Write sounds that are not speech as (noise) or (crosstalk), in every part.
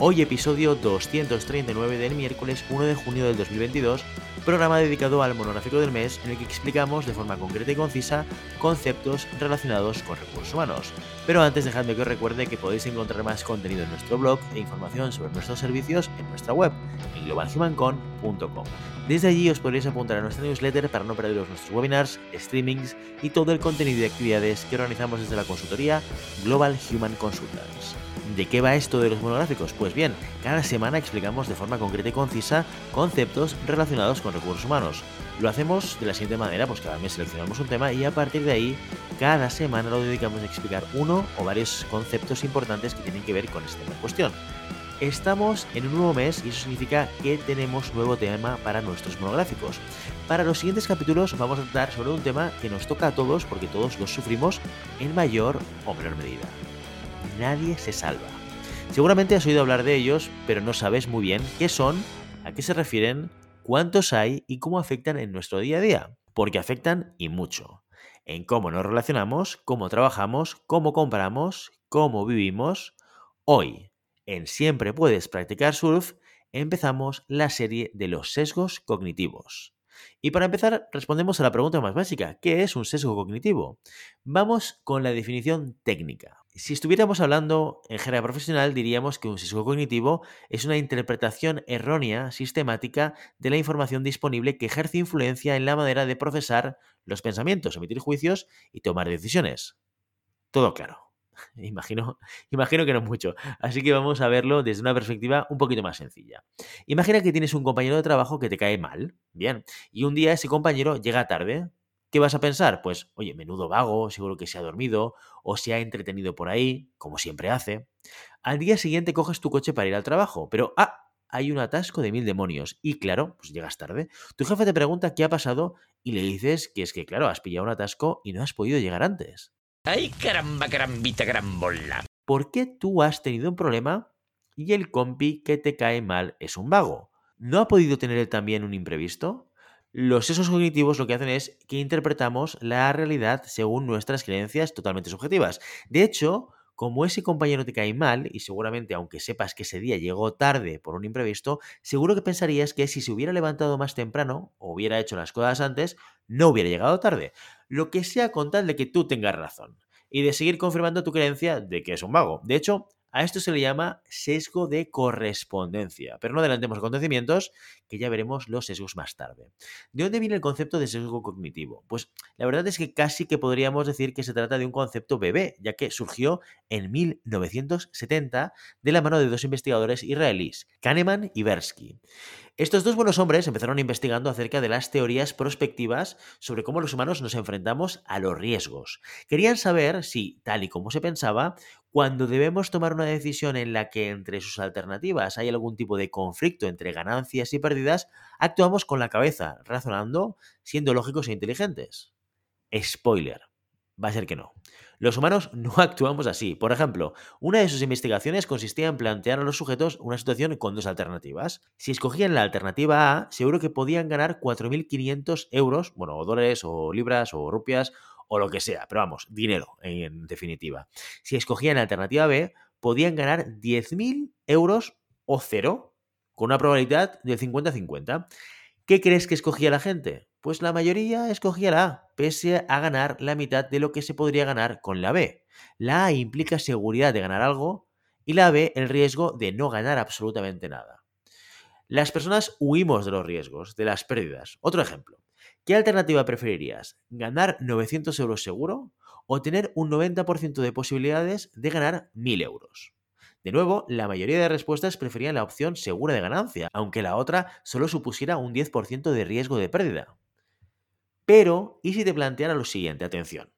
Hoy episodio 239 del miércoles 1 de junio del 2022 programa dedicado al monográfico del mes en el que explicamos de forma concreta y concisa conceptos relacionados con recursos humanos. Pero antes dejadme que os recuerde que podéis encontrar más contenido en nuestro blog e información sobre nuestros servicios en nuestra web, en globalhumancon.com. Desde allí os podréis apuntar a nuestra newsletter para no perderos nuestros webinars, streamings y todo el contenido y actividades que organizamos desde la consultoría Global Human Consultants. ¿De qué va esto de los monográficos? Pues bien, cada semana explicamos de forma concreta y concisa conceptos relacionados con recursos humanos. Lo hacemos de la siguiente manera, pues cada mes seleccionamos un tema y a partir de ahí, cada semana lo dedicamos a explicar uno o varios conceptos importantes que tienen que ver con este tema en cuestión. Estamos en un nuevo mes y eso significa que tenemos nuevo tema para nuestros monográficos. Para los siguientes capítulos vamos a tratar sobre un tema que nos toca a todos porque todos los sufrimos en mayor o menor medida nadie se salva. Seguramente has oído hablar de ellos, pero no sabes muy bien qué son, a qué se refieren, cuántos hay y cómo afectan en nuestro día a día. Porque afectan y mucho. En cómo nos relacionamos, cómo trabajamos, cómo compramos, cómo vivimos. Hoy, en Siempre puedes practicar surf, empezamos la serie de los sesgos cognitivos. Y para empezar, respondemos a la pregunta más básica, ¿qué es un sesgo cognitivo? Vamos con la definición técnica. Si estuviéramos hablando en género profesional, diríamos que un sesgo cognitivo es una interpretación errónea, sistemática, de la información disponible que ejerce influencia en la manera de procesar los pensamientos, emitir juicios y tomar decisiones. Todo claro. (laughs) Imagino, imagino que no mucho. Así que vamos a verlo desde una perspectiva un poquito más sencilla. Imagina que tienes un compañero de trabajo que te cae mal. Bien. Y un día ese compañero llega tarde ¿Qué vas a pensar? Pues, oye, menudo vago, seguro que se ha dormido o se ha entretenido por ahí, como siempre hace. Al día siguiente coges tu coche para ir al trabajo, pero ¡ah! Hay un atasco de mil demonios. Y claro, pues llegas tarde. Tu jefe te pregunta qué ha pasado y le dices que es que, claro, has pillado un atasco y no has podido llegar antes. ¡Ay, caramba, carambita, carambola! ¿Por qué tú has tenido un problema y el compi que te cae mal es un vago? ¿No ha podido tener también un imprevisto? Los sesos cognitivos lo que hacen es que interpretamos la realidad según nuestras creencias totalmente subjetivas. De hecho, como ese compañero te cae mal, y seguramente aunque sepas que ese día llegó tarde por un imprevisto, seguro que pensarías que si se hubiera levantado más temprano o hubiera hecho las cosas antes, no hubiera llegado tarde. Lo que sea con tal de que tú tengas razón. Y de seguir confirmando tu creencia de que es un vago. De hecho, a esto se le llama sesgo de correspondencia, pero no adelantemos acontecimientos, que ya veremos los sesgos más tarde. ¿De dónde viene el concepto de sesgo cognitivo? Pues la verdad es que casi que podríamos decir que se trata de un concepto bebé, ya que surgió en 1970 de la mano de dos investigadores israelíes, Kahneman y Bersky. Estos dos buenos hombres empezaron investigando acerca de las teorías prospectivas sobre cómo los humanos nos enfrentamos a los riesgos. Querían saber si, tal y como se pensaba, cuando debemos tomar una decisión en la que entre sus alternativas hay algún tipo de conflicto entre ganancias y pérdidas, actuamos con la cabeza, razonando, siendo lógicos e inteligentes. Spoiler, va a ser que no. Los humanos (laughs) no actuamos así. Por ejemplo, una de sus investigaciones consistía en plantear a los sujetos una situación con dos alternativas. Si escogían la alternativa A, seguro que podían ganar 4.500 euros, bueno, o dólares, o libras, o rupias, o lo que sea, pero vamos, dinero en definitiva. Si escogían la alternativa B, podían ganar 10.000 euros o cero, con una probabilidad de 50-50. ¿Qué crees que escogía la gente? Pues la mayoría escogía la A, pese a ganar la mitad de lo que se podría ganar con la B. La A implica seguridad de ganar algo y la B el riesgo de no ganar absolutamente nada. Las personas huimos de los riesgos, de las pérdidas. Otro ejemplo. ¿Qué alternativa preferirías? ¿Ganar 900 euros seguro o tener un 90% de posibilidades de ganar 1000 euros? De nuevo, la mayoría de respuestas preferían la opción segura de ganancia, aunque la otra solo supusiera un 10% de riesgo de pérdida. Pero, ¿y si te planteara lo siguiente? Atención.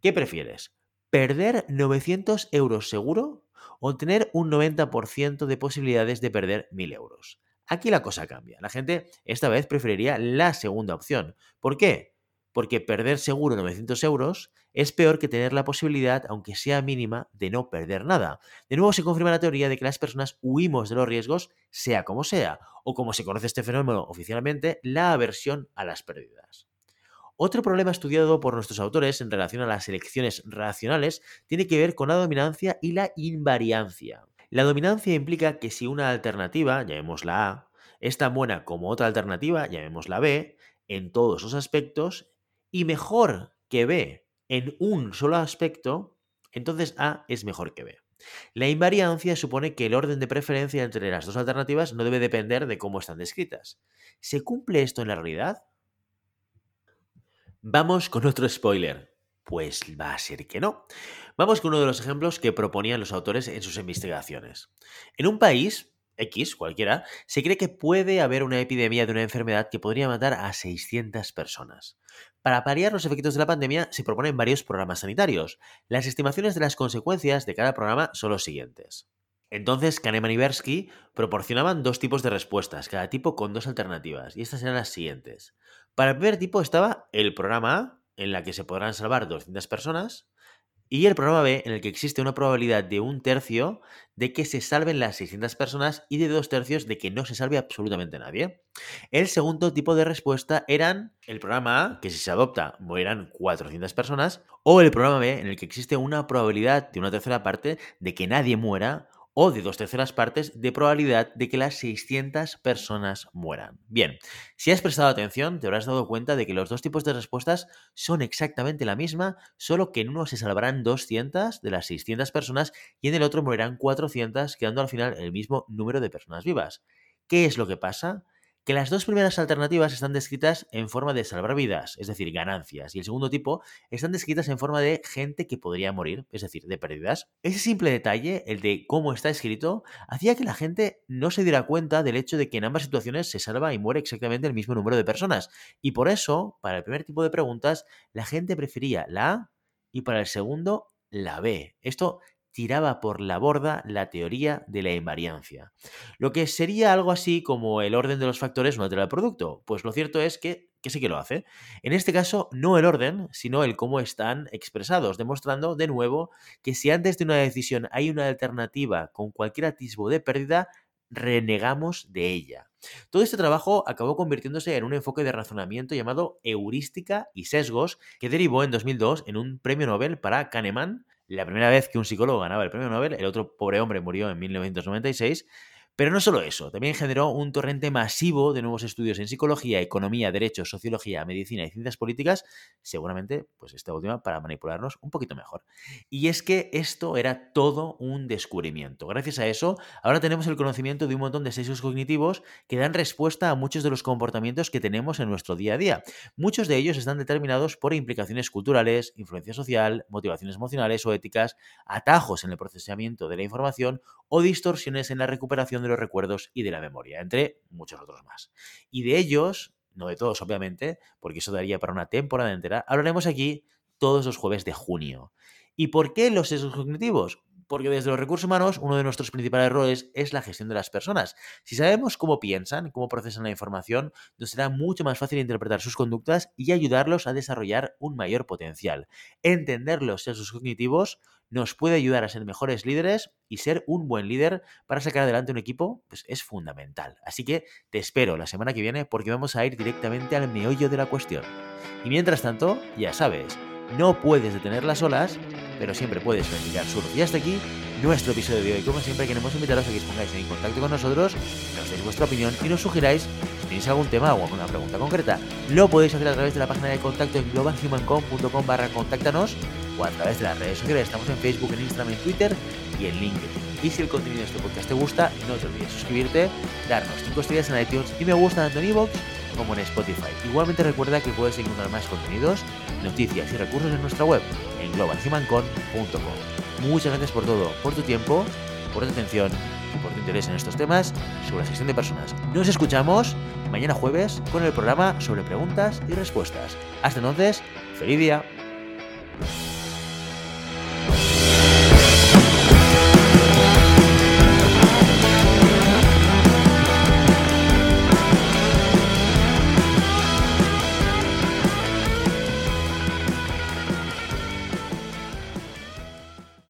¿Qué prefieres? ¿Perder 900 euros seguro o tener un 90% de posibilidades de perder 1.000 euros. Aquí la cosa cambia. La gente esta vez preferiría la segunda opción. ¿Por qué? Porque perder seguro 900 euros es peor que tener la posibilidad, aunque sea mínima, de no perder nada. De nuevo se confirma la teoría de que las personas huimos de los riesgos, sea como sea, o como se conoce este fenómeno oficialmente, la aversión a las pérdidas. Otro problema estudiado por nuestros autores en relación a las elecciones racionales tiene que ver con la dominancia y la invariancia. La dominancia implica que si una alternativa, llamémosla A, es tan buena como otra alternativa, llamémosla B, en todos los aspectos, y mejor que B en un solo aspecto, entonces A es mejor que B. La invariancia supone que el orden de preferencia entre las dos alternativas no debe depender de cómo están descritas. ¿Se cumple esto en la realidad? Vamos con otro spoiler. Pues va a ser que no. Vamos con uno de los ejemplos que proponían los autores en sus investigaciones. En un país, X, cualquiera, se cree que puede haber una epidemia de una enfermedad que podría matar a 600 personas. Para paliar los efectos de la pandemia se proponen varios programas sanitarios. Las estimaciones de las consecuencias de cada programa son los siguientes. Entonces, Kahneman y Bersky proporcionaban dos tipos de respuestas, cada tipo con dos alternativas, y estas eran las siguientes. Para el primer tipo estaba el programa A, en la que se podrán salvar 200 personas, y el programa B, en el que existe una probabilidad de un tercio de que se salven las 600 personas y de dos tercios de que no se salve absolutamente nadie. El segundo tipo de respuesta eran el programa A, que si se adopta morirán 400 personas, o el programa B, en el que existe una probabilidad de una tercera parte de que nadie muera o de dos terceras partes de probabilidad de que las 600 personas mueran. Bien, si has prestado atención, te habrás dado cuenta de que los dos tipos de respuestas son exactamente la misma, solo que en uno se salvarán 200 de las 600 personas y en el otro morirán 400, quedando al final el mismo número de personas vivas. ¿Qué es lo que pasa? Que las dos primeras alternativas están descritas en forma de salvar vidas, es decir, ganancias, y el segundo tipo están descritas en forma de gente que podría morir, es decir, de pérdidas. Ese simple detalle, el de cómo está escrito, hacía que la gente no se diera cuenta del hecho de que en ambas situaciones se salva y muere exactamente el mismo número de personas. Y por eso, para el primer tipo de preguntas, la gente prefería la A y para el segundo, la B. Esto tiraba por la borda la teoría de la invariancia. Lo que sería algo así como el orden de los factores no altera el producto. Pues lo cierto es que, que sí que lo hace. En este caso, no el orden, sino el cómo están expresados, demostrando de nuevo que si antes de una decisión hay una alternativa con cualquier atisbo de pérdida, renegamos de ella. Todo este trabajo acabó convirtiéndose en un enfoque de razonamiento llamado heurística y sesgos que derivó en 2002 en un premio Nobel para Kahneman la primera vez que un psicólogo ganaba el premio Nobel, el otro pobre hombre murió en 1996, pero no solo eso, también generó un torrente masivo de nuevos estudios en psicología, economía, derecho, sociología, medicina y ciencias políticas, seguramente, pues esta última, para manipularnos un poquito mejor. Y es que esto era todo un descubrimiento. Gracias a eso, ahora tenemos el conocimiento de un montón de sesgos cognitivos que dan respuesta a muchos de los comportamientos que tenemos en nuestro día a día. Muchos de ellos están determinados por implicaciones culturales, influencia social, motivaciones emocionales o éticas, atajos en el procesamiento de la información o distorsiones en la recuperación los recuerdos y de la memoria, entre muchos otros más. Y de ellos, no de todos obviamente, porque eso daría para una temporada entera, hablaremos aquí todos los jueves de junio. ¿Y por qué los sesgos cognitivos? Porque desde los recursos humanos uno de nuestros principales roles es la gestión de las personas. Si sabemos cómo piensan, cómo procesan la información, nos será mucho más fácil interpretar sus conductas y ayudarlos a desarrollar un mayor potencial. Entender los sesgos cognitivos nos puede ayudar a ser mejores líderes y ser un buen líder para sacar adelante un equipo pues es fundamental. Así que te espero la semana que viene porque vamos a ir directamente al meollo de la cuestión. Y mientras tanto, ya sabes, no puedes detener las olas, pero siempre puedes practicar surf. Y hasta aquí nuestro episodio de hoy. Como siempre, queremos invitaros a que os pongáis en contacto con nosotros, nos deis vuestra opinión y nos sugiráis si tenéis algún tema o alguna pregunta concreta. Lo podéis hacer a través de la página de contacto en globalhumancom.com barra contáctanos o a través de las redes sociales. Estamos en Facebook, en Instagram, en Twitter y en LinkedIn. Y si el contenido de este podcast te gusta, no te olvides suscribirte, darnos 5 estrellas en iTunes y me gusta tanto en iVoox como en Spotify. Igualmente recuerda que puedes encontrar más contenidos, noticias y recursos en nuestra web en globalhumancon.com. Muchas gracias por todo, por tu tiempo, por tu atención y por tu interés en estos temas sobre la gestión de personas. Nos escuchamos mañana jueves con el programa sobre preguntas y respuestas. Hasta entonces, feliz día.